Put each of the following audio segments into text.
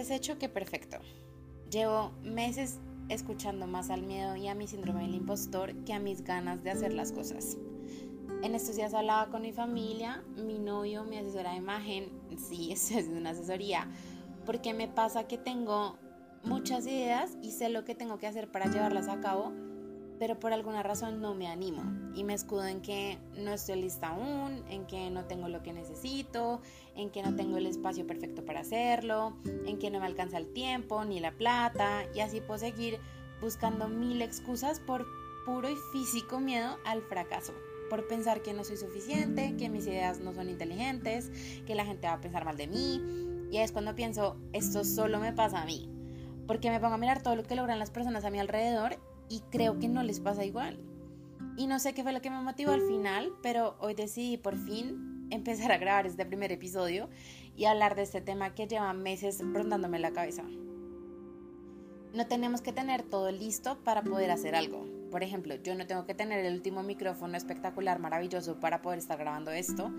Antes hecho que perfecto. Llevo meses escuchando más al miedo y a mi síndrome del impostor que a mis ganas de hacer las cosas. En estos días hablaba con mi familia, mi novio, mi asesora de imagen, sí, es una asesoría, porque me pasa que tengo muchas ideas y sé lo que tengo que hacer para llevarlas a cabo, pero por alguna razón no me animo. Y me escudo en que no estoy lista aún, en que no tengo lo que necesito, en que no tengo el espacio perfecto para hacerlo, en que no me alcanza el tiempo ni la plata y así puedo seguir buscando mil excusas por puro y físico miedo al fracaso, por pensar que no soy suficiente, que mis ideas no son inteligentes, que la gente va a pensar mal de mí. Y es cuando pienso, esto solo me pasa a mí, porque me pongo a mirar todo lo que logran las personas a mi alrededor y creo que no les pasa igual. Y no sé qué fue lo que me motivó al final, pero hoy decidí por fin empezar a grabar este primer episodio y hablar de este tema que lleva meses rondándome la cabeza. No tenemos que tener todo listo para poder hacer algo. Por ejemplo, yo no tengo que tener el último micrófono espectacular, maravilloso para poder estar grabando esto.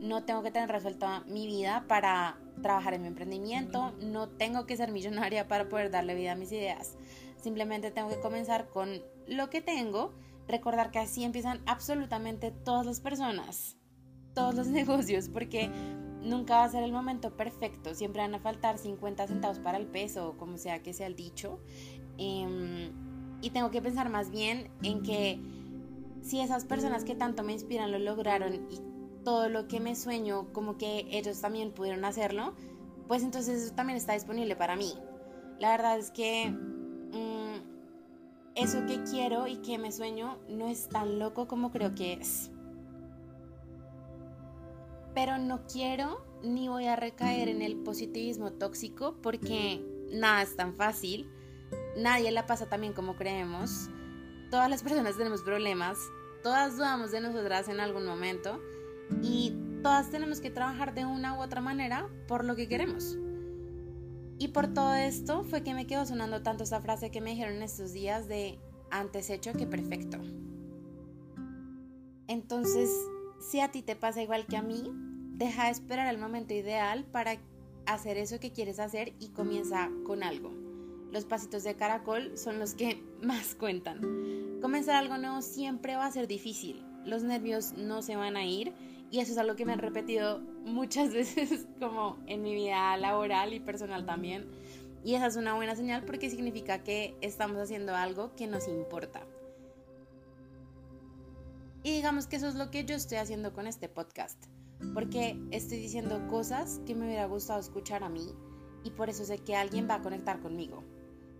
No tengo que tener resuelta mi vida para trabajar en mi emprendimiento. No tengo que ser millonaria para poder darle vida a mis ideas. Simplemente tengo que comenzar con lo que tengo, recordar que así empiezan absolutamente todas las personas, todos los negocios, porque nunca va a ser el momento perfecto, siempre van a faltar 50 centavos para el peso, o como sea que sea el dicho. Em, y tengo que pensar más bien en que si esas personas que tanto me inspiran lo lograron y todo lo que me sueño, como que ellos también pudieron hacerlo, pues entonces eso también está disponible para mí. La verdad es que eso que quiero y que me sueño no es tan loco como creo que es. Pero no quiero ni voy a recaer en el positivismo tóxico porque nada es tan fácil. Nadie la pasa tan bien como creemos. Todas las personas tenemos problemas. Todas dudamos de nosotras en algún momento. Y todas tenemos que trabajar de una u otra manera por lo que queremos. Y por todo esto fue que me quedó sonando tanto esa frase que me dijeron estos días de antes hecho que perfecto. Entonces, si a ti te pasa igual que a mí, deja de esperar el momento ideal para hacer eso que quieres hacer y comienza con algo. Los pasitos de caracol son los que más cuentan. Comenzar algo nuevo siempre va a ser difícil. Los nervios no se van a ir y eso es algo que me han repetido muchas veces como en mi vida laboral y personal también. Y esa es una buena señal porque significa que estamos haciendo algo que nos importa. Y digamos que eso es lo que yo estoy haciendo con este podcast. Porque estoy diciendo cosas que me hubiera gustado escuchar a mí y por eso sé que alguien va a conectar conmigo.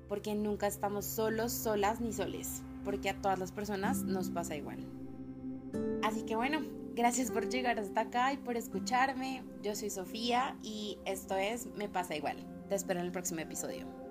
Porque nunca estamos solos, solas ni soles. Porque a todas las personas nos pasa igual. Así que bueno, Gracias por llegar hasta acá y por escucharme. Yo soy Sofía y esto es Me pasa igual. Te espero en el próximo episodio.